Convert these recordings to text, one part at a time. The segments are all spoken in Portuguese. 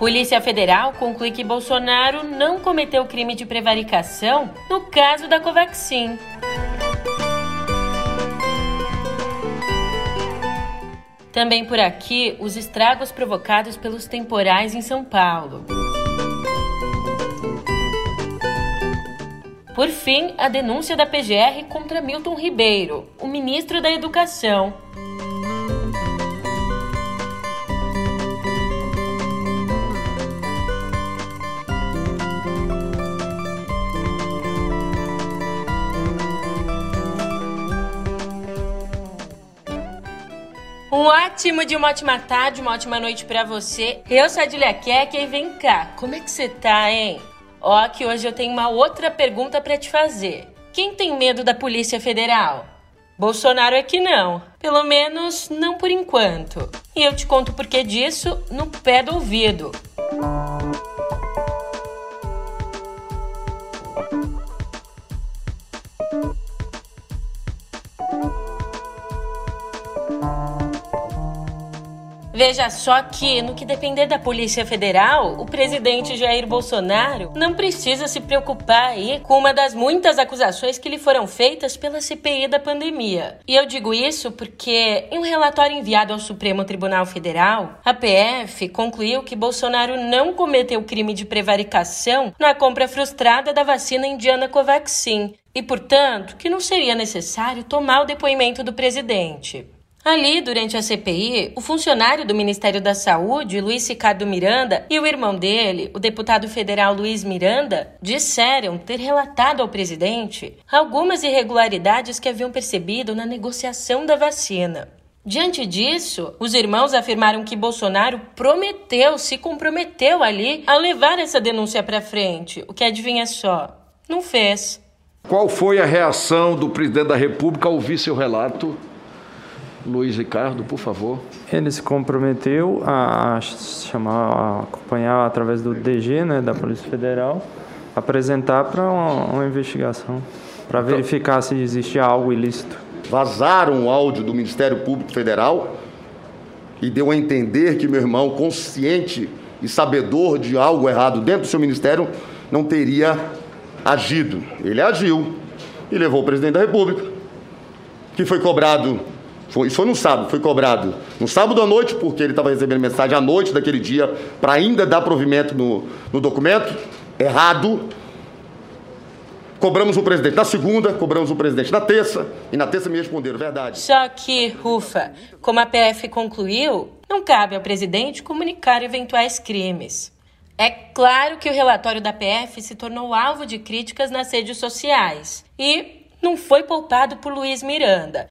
Polícia Federal conclui que Bolsonaro não cometeu crime de prevaricação no caso da Covaxin. Também por aqui, os estragos provocados pelos temporais em São Paulo. Por fim, a denúncia da PGR contra Milton Ribeiro, o ministro da Educação. Um ótimo dia, uma ótima tarde, uma ótima noite para você. Eu sou a Julia Keck e vem cá, como é que você tá, hein? Ó, que hoje eu tenho uma outra pergunta para te fazer. Quem tem medo da Polícia Federal? Bolsonaro é que não. Pelo menos não por enquanto. E eu te conto o porquê disso no pé do ouvido. Veja só que, no que depender da Polícia Federal, o presidente Jair Bolsonaro não precisa se preocupar aí com uma das muitas acusações que lhe foram feitas pela CPI da pandemia. E eu digo isso porque, em um relatório enviado ao Supremo Tribunal Federal, a PF concluiu que Bolsonaro não cometeu crime de prevaricação na compra frustrada da vacina indiana Covaxin e, portanto, que não seria necessário tomar o depoimento do presidente. Ali, durante a CPI, o funcionário do Ministério da Saúde, Luiz Ricardo Miranda, e o irmão dele, o deputado federal Luiz Miranda, disseram ter relatado ao presidente algumas irregularidades que haviam percebido na negociação da vacina. Diante disso, os irmãos afirmaram que Bolsonaro prometeu, se comprometeu ali a levar essa denúncia para frente, o que adivinha só, não fez. Qual foi a reação do presidente da República ao ouvir seu relato? Luiz Ricardo, por favor. Ele se comprometeu a chamar, a acompanhar através do DG, né, da Polícia Federal, apresentar para uma, uma, investigação, para então, verificar se existe algo ilícito. Vazaram o áudio do Ministério Público Federal e deu a entender que meu irmão, consciente e sabedor de algo errado dentro do seu ministério, não teria agido. Ele agiu e levou o presidente da República, que foi cobrado foi, isso foi no sábado, foi cobrado no sábado à noite, porque ele estava recebendo mensagem à noite daquele dia para ainda dar provimento no, no documento. Errado. Cobramos o presidente na segunda, cobramos o presidente na terça, e na terça me responderam, verdade. Só que, Rufa, como a PF concluiu, não cabe ao presidente comunicar eventuais crimes. É claro que o relatório da PF se tornou alvo de críticas nas redes sociais e não foi poupado por Luiz Miranda.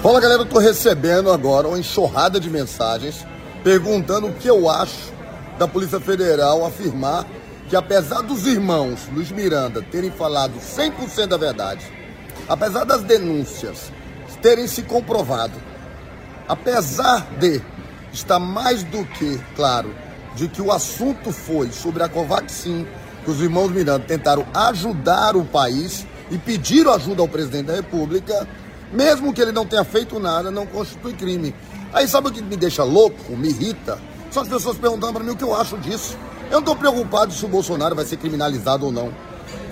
Fala galera, eu tô recebendo agora uma enxurrada de mensagens perguntando o que eu acho da Polícia Federal afirmar que apesar dos irmãos Luiz Miranda terem falado 100% da verdade, apesar das denúncias terem se comprovado, apesar de estar mais do que claro de que o assunto foi sobre a Covaxin, que os irmãos Miranda tentaram ajudar o país e pediram ajuda ao presidente da República, mesmo que ele não tenha feito nada, não constitui crime. Aí sabe o que me deixa louco, me irrita? São as pessoas perguntando para mim o que eu acho disso. Eu não estou preocupado se o Bolsonaro vai ser criminalizado ou não.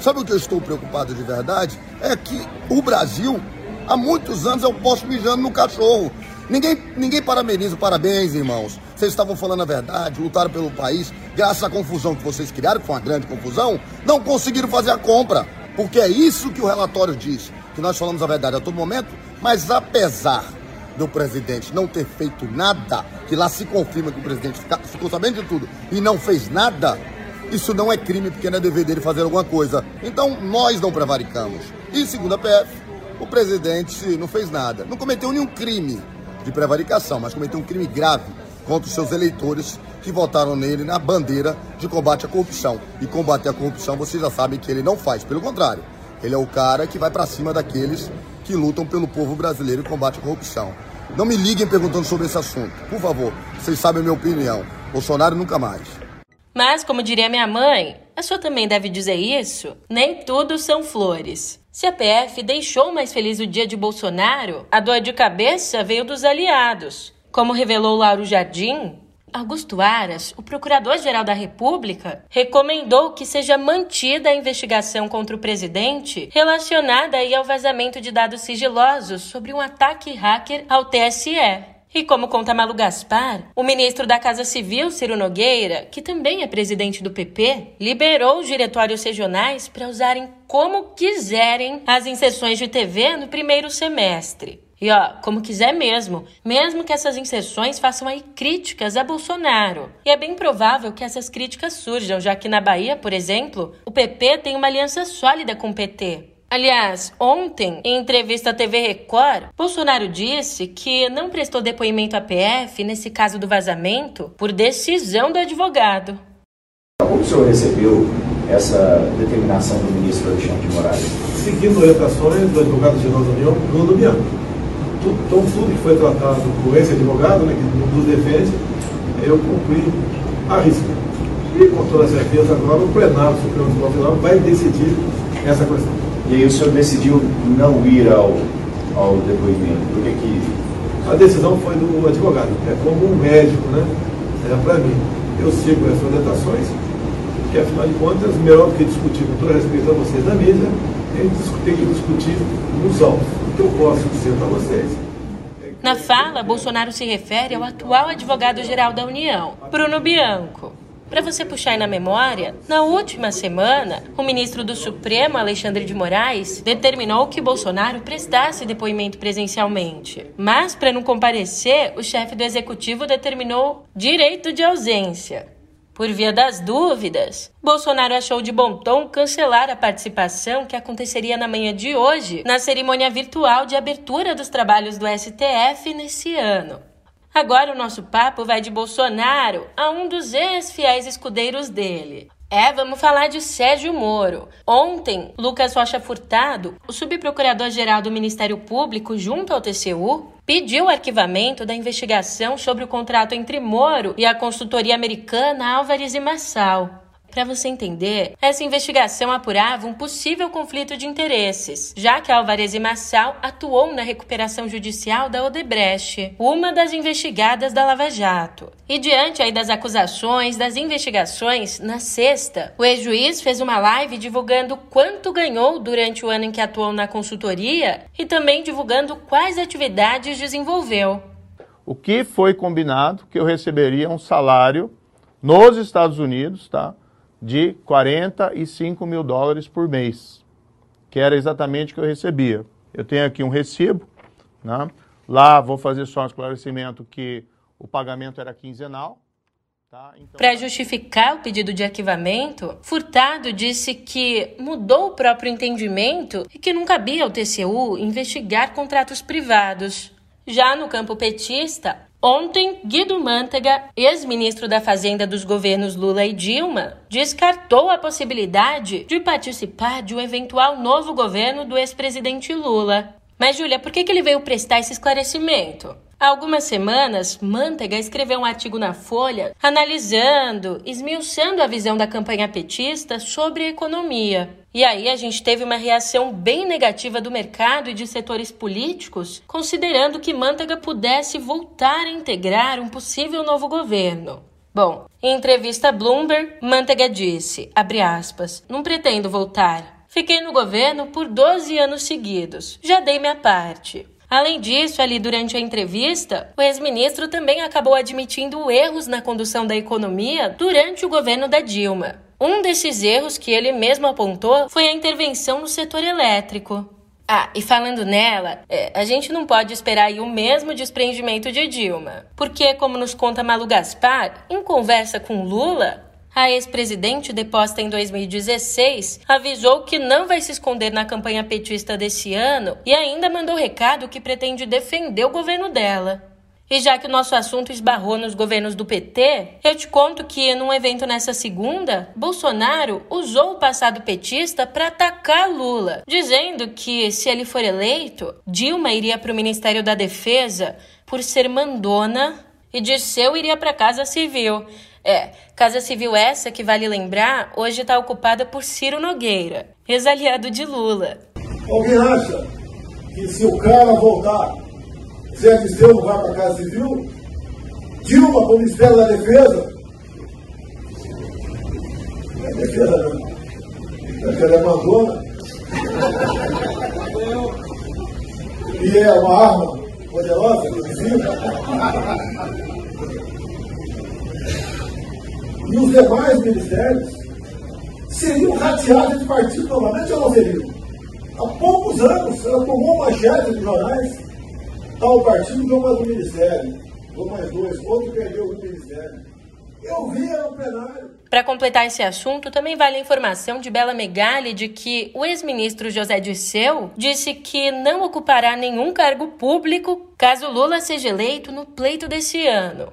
Sabe o que eu estou preocupado de verdade? É que o Brasil, há muitos anos, é o posto mijando no cachorro. Ninguém, ninguém parabeniza, parabéns, irmãos. Vocês estavam falando a verdade, lutaram pelo país. Graças à confusão que vocês criaram, que foi uma grande confusão, não conseguiram fazer a compra. Porque é isso que o relatório diz que nós falamos a verdade a todo momento, mas apesar do presidente não ter feito nada, que lá se confirma que o presidente ficou sabendo de tudo e não fez nada, isso não é crime porque não é dever dele fazer alguma coisa. Então nós não prevaricamos. E segundo a PF, o presidente não fez nada. Não cometeu nenhum crime de prevaricação, mas cometeu um crime grave contra os seus eleitores que votaram nele na bandeira de combate à corrupção. E combater a corrupção, vocês já sabem que ele não faz, pelo contrário ele é o cara que vai para cima daqueles que lutam pelo povo brasileiro e combate a corrupção. Não me liguem perguntando sobre esse assunto. Por favor, vocês sabem a minha opinião. Bolsonaro nunca mais. Mas, como diria minha mãe, a sua também deve dizer isso? Nem tudo são flores. Se a PF deixou mais feliz o dia de Bolsonaro, a dor de cabeça veio dos aliados. Como revelou Lauro Jardim, Augusto Aras, o Procurador-Geral da República, recomendou que seja mantida a investigação contra o presidente relacionada ao vazamento de dados sigilosos sobre um ataque hacker ao TSE. E como conta Malu Gaspar, o ministro da Casa Civil, Ciro Nogueira, que também é presidente do PP, liberou os diretórios regionais para usarem como quiserem as inserções de TV no primeiro semestre. E ó, como quiser mesmo, mesmo que essas inserções façam aí críticas a Bolsonaro. E é bem provável que essas críticas surjam, já que na Bahia, por exemplo, o PP tem uma aliança sólida com o PT. Aliás, ontem, em entrevista à TV Record, Bolsonaro disse que não prestou depoimento à PF nesse caso do vazamento por decisão do advogado. Como o senhor recebeu essa determinação do ministro Alexandre de Moraes? Seguindo orientações do advogado-geral da União, Bruno Bianco então tudo que foi tratado por esse advogado, né, que nos defende, eu cumpri a risca. E com toda certeza agora o plenário do Supremo Tribunal Federal vai decidir essa questão. E aí o senhor decidiu não ir ao, ao depoimento? Por que que... A decisão foi do advogado, é como um médico, né? É para mim. Eu sigo essas orientações, que afinal de contas, melhor do que discutir com todo respeito a vocês da mídia, tem que discutir nos autos que eu posso dizer para vocês. Na fala, Bolsonaro se refere ao atual advogado-geral da União, Bruno Bianco. Para você puxar aí na memória, na última semana, o ministro do Supremo, Alexandre de Moraes, determinou que Bolsonaro prestasse depoimento presencialmente. Mas, para não comparecer, o chefe do executivo determinou direito de ausência. Por via das dúvidas, Bolsonaro achou de bom tom cancelar a participação que aconteceria na manhã de hoje na cerimônia virtual de abertura dos trabalhos do STF nesse ano. Agora o nosso papo vai de Bolsonaro a um dos ex-fiéis escudeiros dele, é, vamos falar de Sérgio Moro. Ontem, Lucas Rocha Furtado, o subprocurador-geral do Ministério Público junto ao TCU, pediu o arquivamento da investigação sobre o contrato entre Moro e a consultoria americana Álvares e Massal. Para você entender, essa investigação apurava um possível conflito de interesses, já que Alvarez e Massal atuou na recuperação judicial da Odebrecht, uma das investigadas da Lava Jato. E diante aí das acusações, das investigações, na sexta, o ex-juiz fez uma live divulgando quanto ganhou durante o ano em que atuou na consultoria e também divulgando quais atividades desenvolveu. O que foi combinado que eu receberia um salário nos Estados Unidos, tá? De 45 mil dólares por mês, que era exatamente o que eu recebia. Eu tenho aqui um recibo, né? lá vou fazer só um esclarecimento que o pagamento era quinzenal. Tá? Então... Para justificar o pedido de arquivamento, Furtado disse que mudou o próprio entendimento e que não cabia ao TCU investigar contratos privados. Já no campo petista, Ontem, Guido Mantega, ex-ministro da Fazenda dos governos Lula e Dilma, descartou a possibilidade de participar de um eventual novo governo do ex-presidente Lula. Mas, Júlia, por que, ele veio prestar esse esclarecimento? Há algumas semanas, Mantega escreveu um artigo na Folha analisando, esmiuçando a visão da campanha petista sobre a economia. E aí a gente teve uma reação bem negativa do mercado e de setores políticos, considerando que Mantega pudesse voltar a integrar um possível novo governo. Bom, em entrevista a Bloomberg, Mantega disse, aspas, não pretendo voltar. Fiquei no governo por 12 anos seguidos. Já dei minha parte. Além disso, ali durante a entrevista, o ex-ministro também acabou admitindo erros na condução da economia durante o governo da Dilma. Um desses erros que ele mesmo apontou foi a intervenção no setor elétrico. Ah, e falando nela, é, a gente não pode esperar o mesmo desprendimento de Dilma. Porque, como nos conta Malu Gaspar, em conversa com Lula, a ex-presidente, deposta em 2016, avisou que não vai se esconder na campanha petista desse ano e ainda mandou recado que pretende defender o governo dela. E já que o nosso assunto esbarrou nos governos do PT, eu te conto que, num evento nessa segunda, Bolsonaro usou o passado petista para atacar Lula, dizendo que, se ele for eleito, Dilma iria para o Ministério da Defesa por ser mandona e Dirceu iria para a Casa Civil. É, Casa Civil essa que, vale lembrar, hoje está ocupada por Ciro Nogueira, ex-aliado de Lula. Alguém acha que se o cara voltar, Zé Dirceu não vai para a Casa Civil? Dilma para o Ministério da Defesa. A defesa. A defesa é mandona. E é uma arma poderosa, visível. E os demais ministérios seriam rateados de partido novamente ou não seriam? Há poucos anos, ela tomou manchete de jornais, tal partido ganhou mais um ministério, ou mais dois, outro perdeu um ministério. Eu via no plenário. Para completar esse assunto, também vale a informação de Bela Megali de que o ex-ministro José Dirceu disse que não ocupará nenhum cargo público caso Lula seja eleito no pleito desse ano.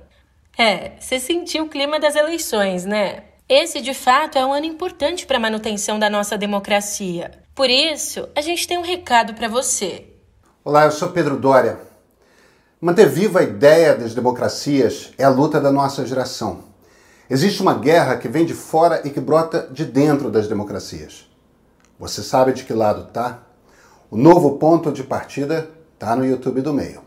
É, você sentiu o clima das eleições, né? Esse, de fato, é um ano importante para a manutenção da nossa democracia. Por isso, a gente tem um recado para você. Olá, eu sou Pedro Dória. Manter viva a ideia das democracias é a luta da nossa geração. Existe uma guerra que vem de fora e que brota de dentro das democracias. Você sabe de que lado tá? O novo ponto de partida tá no YouTube do Meio.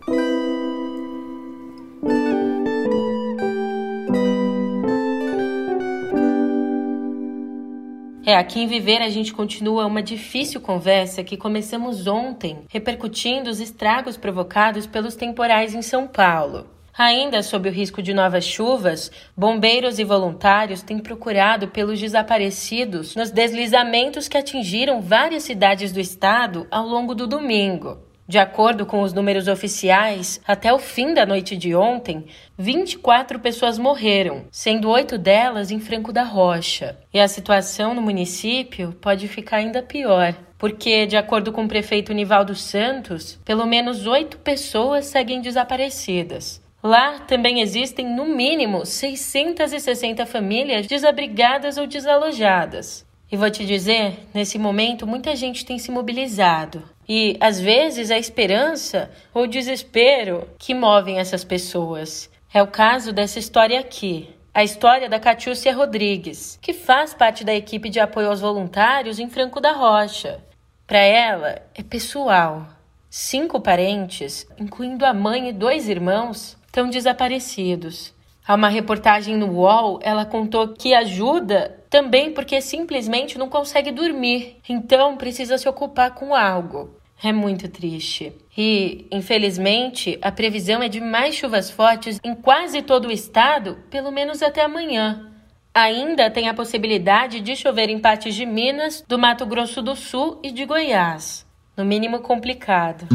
É, aqui em Viver a gente continua uma difícil conversa que começamos ontem, repercutindo os estragos provocados pelos temporais em São Paulo. Ainda sob o risco de novas chuvas, bombeiros e voluntários têm procurado pelos desaparecidos nos deslizamentos que atingiram várias cidades do estado ao longo do domingo. De acordo com os números oficiais, até o fim da noite de ontem, 24 pessoas morreram, sendo oito delas em Franco da Rocha. E a situação no município pode ficar ainda pior, porque, de acordo com o prefeito Nivaldo Santos, pelo menos oito pessoas seguem desaparecidas. Lá também existem, no mínimo, 660 famílias desabrigadas ou desalojadas. E vou te dizer, nesse momento muita gente tem se mobilizado. E às vezes a esperança ou o desespero que movem essas pessoas. É o caso dessa história aqui. A história da Catiúcia Rodrigues, que faz parte da equipe de apoio aos voluntários em Franco da Rocha. Para ela, é pessoal. Cinco parentes, incluindo a mãe e dois irmãos, estão desaparecidos. Há uma reportagem no UOL, ela contou que ajuda também porque simplesmente não consegue dormir, então precisa se ocupar com algo. É muito triste. E, infelizmente, a previsão é de mais chuvas fortes em quase todo o estado, pelo menos até amanhã. Ainda tem a possibilidade de chover em partes de Minas, do Mato Grosso do Sul e de Goiás. No mínimo complicado.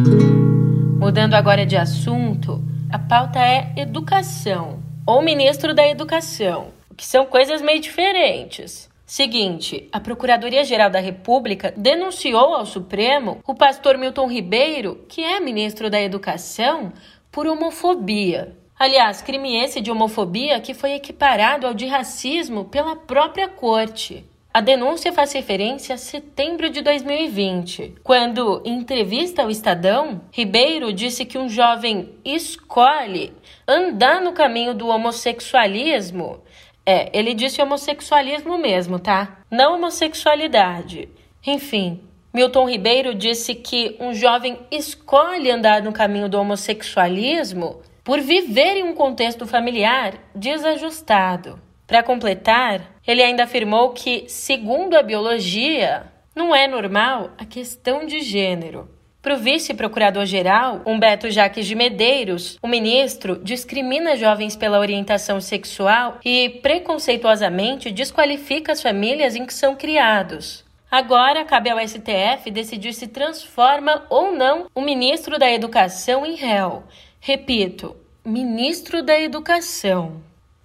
Mudando agora de assunto, a pauta é educação ou ministro da Educação, que são coisas meio diferentes. Seguinte, a Procuradoria-Geral da República denunciou ao Supremo o pastor Milton Ribeiro, que é ministro da Educação, por homofobia. Aliás, crime esse de homofobia que foi equiparado ao de racismo pela própria corte. A denúncia faz referência a setembro de 2020, quando, em entrevista ao Estadão, Ribeiro disse que um jovem escolhe andar no caminho do homossexualismo. É, ele disse homossexualismo mesmo, tá? Não homossexualidade. Enfim, Milton Ribeiro disse que um jovem escolhe andar no caminho do homossexualismo por viver em um contexto familiar desajustado. Para completar, ele ainda afirmou que, segundo a biologia, não é normal a questão de gênero. Para o vice-procurador-geral, Humberto Jaques de Medeiros, o ministro discrimina jovens pela orientação sexual e preconceituosamente desqualifica as famílias em que são criados. Agora cabe ao STF decidir se transforma ou não o ministro da Educação em réu. Repito, ministro da Educação.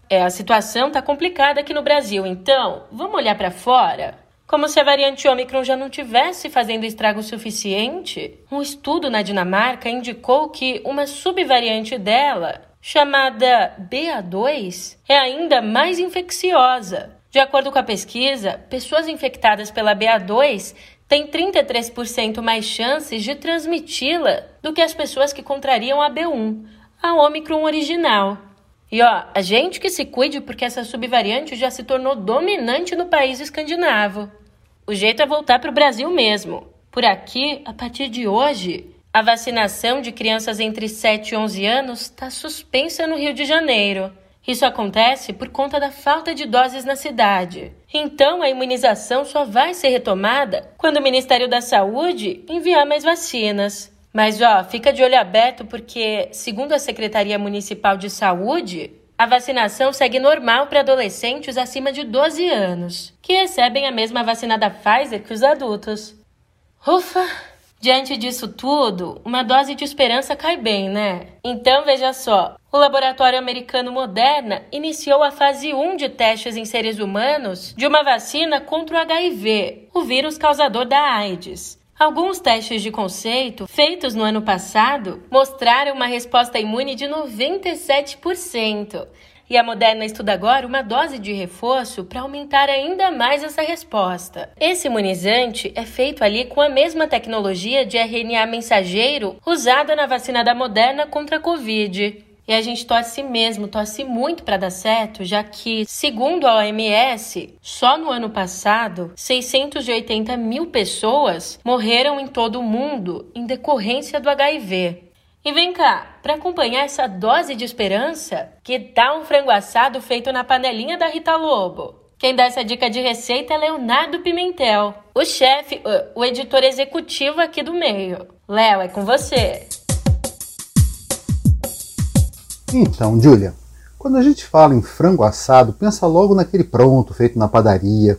É, a situação está complicada aqui no Brasil, então vamos olhar para fora? Como se a variante Ômicron já não tivesse fazendo estrago suficiente, um estudo na Dinamarca indicou que uma subvariante dela, chamada BA2, é ainda mais infecciosa. De acordo com a pesquisa, pessoas infectadas pela BA2 têm 33% mais chances de transmiti-la do que as pessoas que contrariam a B1, a Ômicron original. E ó, a gente que se cuide porque essa subvariante já se tornou dominante no país escandinavo. O jeito é voltar para o Brasil mesmo. Por aqui, a partir de hoje, A vacinação de crianças entre 7 e 11 anos está suspensa no Rio de Janeiro. Isso acontece por conta da falta de doses na cidade. Então, a imunização só vai ser retomada quando o Ministério da Saúde enviar mais vacinas. Mas, ó, fica de olho aberto porque, segundo a Secretaria Municipal de Saúde, a vacinação segue normal para adolescentes acima de 12 anos, que recebem a mesma vacina da Pfizer que os adultos. Ufa! Diante disso tudo, uma dose de esperança cai bem, né? Então veja só: o laboratório americano Moderna iniciou a fase 1 de testes em seres humanos de uma vacina contra o HIV, o vírus causador da AIDS. Alguns testes de conceito feitos no ano passado mostraram uma resposta imune de 97%. E a Moderna estuda agora uma dose de reforço para aumentar ainda mais essa resposta. Esse imunizante é feito ali com a mesma tecnologia de RNA mensageiro usada na vacina da Moderna contra a Covid. E a gente torce mesmo, torce muito para dar certo, já que, segundo a OMS, só no ano passado, 680 mil pessoas morreram em todo o mundo em decorrência do HIV. E vem cá, para acompanhar essa dose de esperança, que tal um frango assado feito na panelinha da Rita Lobo? Quem dá essa dica de receita é Leonardo Pimentel, o chefe, o editor executivo aqui do meio. Léo, é com você. Então, Julia, quando a gente fala em frango assado, pensa logo naquele pronto, feito na padaria.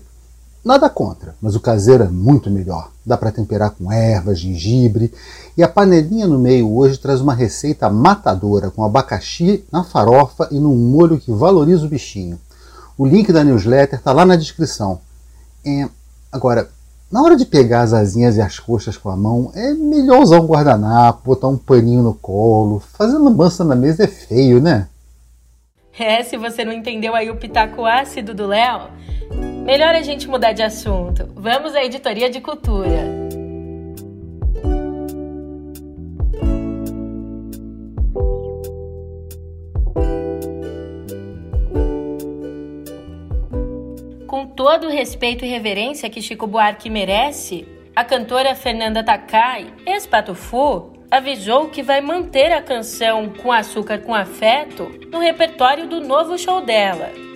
Nada contra, mas o caseiro é muito melhor. Dá para temperar com ervas, gengibre. E a panelinha no meio hoje traz uma receita matadora com abacaxi na farofa e num molho que valoriza o bichinho. O link da newsletter está lá na descrição. É, agora, na hora de pegar as asinhas e as coxas com a mão, é melhor usar um guardanapo, botar um paninho no colo. Fazer lambança na mesa é feio, né? É, se você não entendeu aí o pitaco ácido do Léo, melhor a gente mudar de assunto. Vamos à editoria de cultura. Todo o respeito e reverência que Chico Buarque merece, a cantora Fernanda Takai, ex-Patufu, avisou que vai manter a canção Com Açúcar com Afeto no repertório do novo show dela.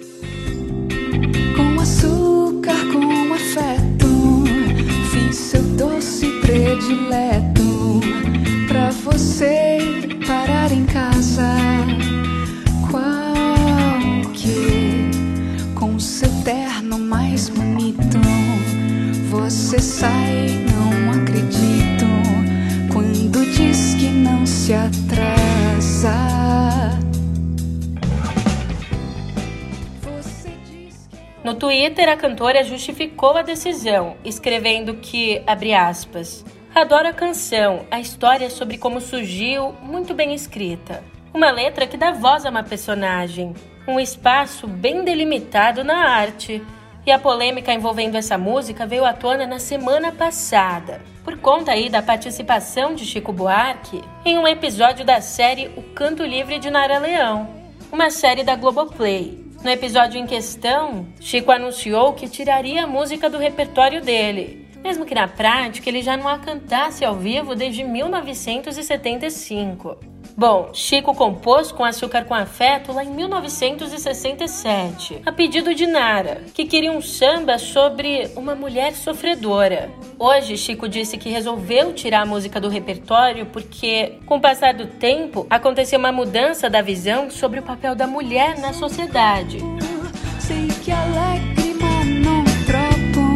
Twitter, a cantora justificou a decisão, escrevendo que, abre aspas, adoro a canção, a história sobre como surgiu, muito bem escrita. Uma letra que dá voz a uma personagem, um espaço bem delimitado na arte. E a polêmica envolvendo essa música veio à tona na semana passada, por conta aí da participação de Chico Buarque em um episódio da série O Canto Livre de Nara Leão, uma série da Globoplay. No episódio em questão, Chico anunciou que tiraria a música do repertório dele, mesmo que na prática ele já não a cantasse ao vivo desde 1975. Bom, Chico compôs com Açúcar com Afeto lá em 1967, a pedido de Nara, que queria um samba sobre uma mulher sofredora. Hoje, Chico disse que resolveu tirar a música do repertório porque, com o passar do tempo, aconteceu uma mudança da visão sobre o papel da mulher na sociedade. Sei que a lágrima não troco,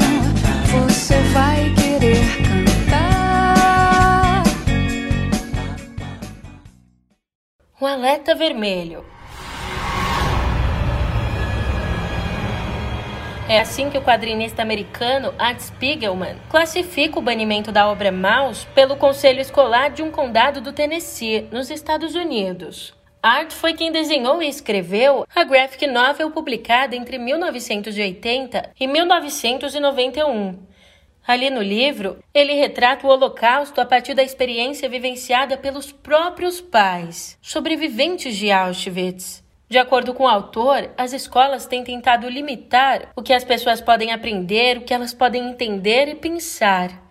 você vai querer um alerta vermelho. É assim que o quadrinista americano Art Spiegelman classifica o banimento da obra Mouse pelo Conselho Escolar de um condado do Tennessee, nos Estados Unidos. Art foi quem desenhou e escreveu a graphic novel publicada entre 1980 e 1991 Ali no livro, ele retrata o Holocausto a partir da experiência vivenciada pelos próprios pais, sobreviventes de Auschwitz. De acordo com o autor, as escolas têm tentado limitar o que as pessoas podem aprender, o que elas podem entender e pensar.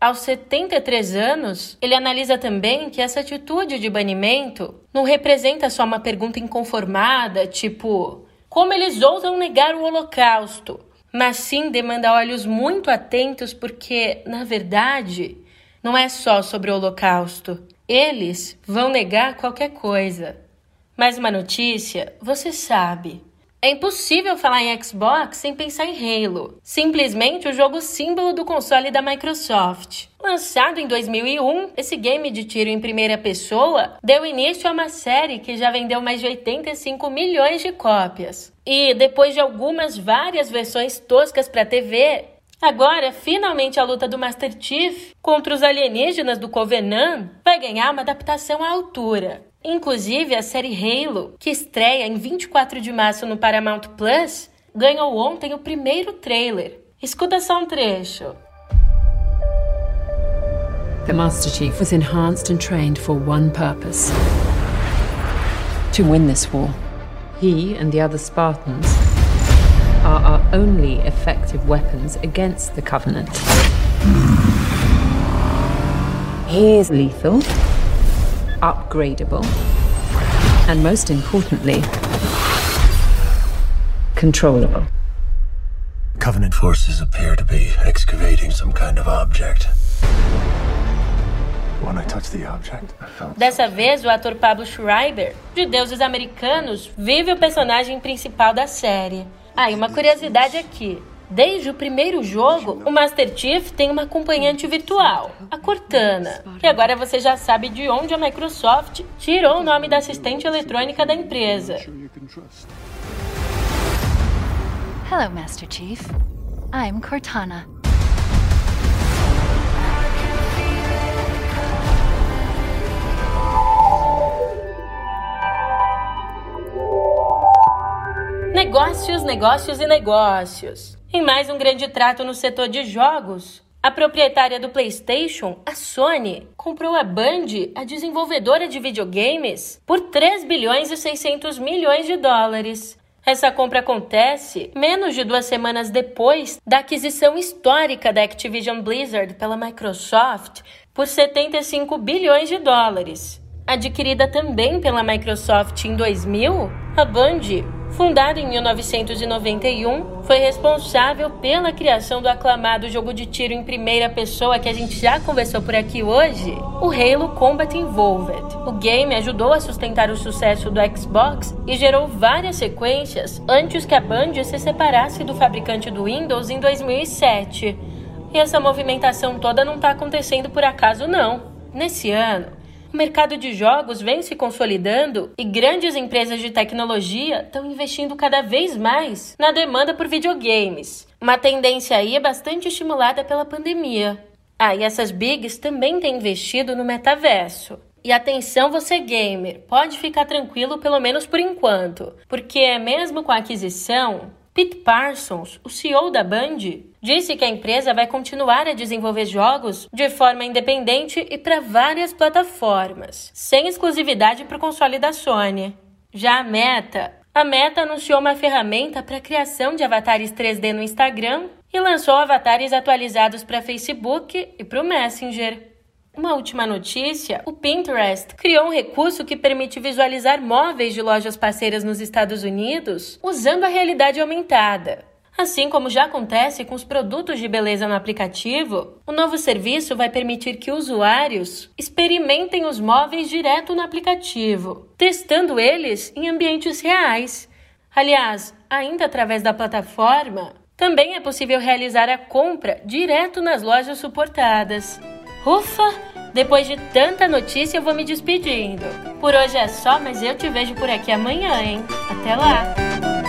aos 73 anos, ele analisa também que essa atitude de banimento não representa só uma pergunta inconformada, tipo, como eles ousam negar o Holocausto? Mas sim demanda olhos muito atentos, porque, na verdade, não é só sobre o Holocausto. Eles vão negar qualquer coisa. Mais uma notícia, você sabe. É impossível falar em Xbox sem pensar em Halo, simplesmente o jogo símbolo do console da Microsoft. Lançado em 2001, esse game de tiro em primeira pessoa deu início a uma série que já vendeu mais de 85 milhões de cópias. E depois de algumas várias versões toscas para TV, Agora, finalmente, a luta do Master Chief contra os alienígenas do Covenant vai ganhar uma adaptação à altura. Inclusive, a série Halo, que estreia em 24 de março no Paramount Plus, ganhou ontem o primeiro trailer. Escuta só um trecho. The Master Chief was enhanced and trained for one purpose to win this war. He and the other Spartans are our only effective weapons against the Covenant. He is lethal upgradable, and most importantly, controllable. Covenant forces appear to be excavating some kind of object. When I touched the object, I felt Dessa vez, o ator Pablo Schreiber, de Deuses Americanos, vive o personagem principal da série. Ah, e uma curiosidade aqui. Desde o primeiro jogo, o Master Chief tem uma acompanhante virtual, a Cortana. E agora você já sabe de onde a Microsoft tirou o nome da assistente eletrônica da empresa. Hello, Master Chief. I'm Cortana. Negócios, negócios e negócios. Em mais um grande trato no setor de jogos, a proprietária do PlayStation, a Sony, comprou a Band, a desenvolvedora de videogames, por 3 bilhões e 600 milhões de dólares. Essa compra acontece menos de duas semanas depois da aquisição histórica da Activision Blizzard pela Microsoft por 75 bilhões de dólares. Adquirida também pela Microsoft em 2000, a Band Fundado em 1991, foi responsável pela criação do aclamado jogo de tiro em primeira pessoa que a gente já conversou por aqui hoje, o Halo Combat Involved. O game ajudou a sustentar o sucesso do Xbox e gerou várias sequências antes que a Band se separasse do fabricante do Windows em 2007. E essa movimentação toda não está acontecendo por acaso não. Nesse ano, o mercado de jogos vem se consolidando e grandes empresas de tecnologia estão investindo cada vez mais na demanda por videogames. Uma tendência aí é bastante estimulada pela pandemia. Ah, e essas bigs também têm investido no metaverso. E atenção você gamer, pode ficar tranquilo pelo menos por enquanto, porque mesmo com a aquisição, Pete Parsons, o CEO da Band, disse que a empresa vai continuar a desenvolver jogos de forma independente e para várias plataformas, sem exclusividade para o console da Sony. Já a Meta, a Meta anunciou uma ferramenta para a criação de avatares 3D no Instagram e lançou avatares atualizados para Facebook e para o Messenger. Uma última notícia: o Pinterest criou um recurso que permite visualizar móveis de lojas parceiras nos Estados Unidos usando a realidade aumentada. Assim como já acontece com os produtos de beleza no aplicativo, o novo serviço vai permitir que usuários experimentem os móveis direto no aplicativo, testando eles em ambientes reais. Aliás, ainda através da plataforma, também é possível realizar a compra direto nas lojas suportadas. Ufa! Depois de tanta notícia, eu vou me despedindo. Por hoje é só, mas eu te vejo por aqui amanhã, hein? Até lá!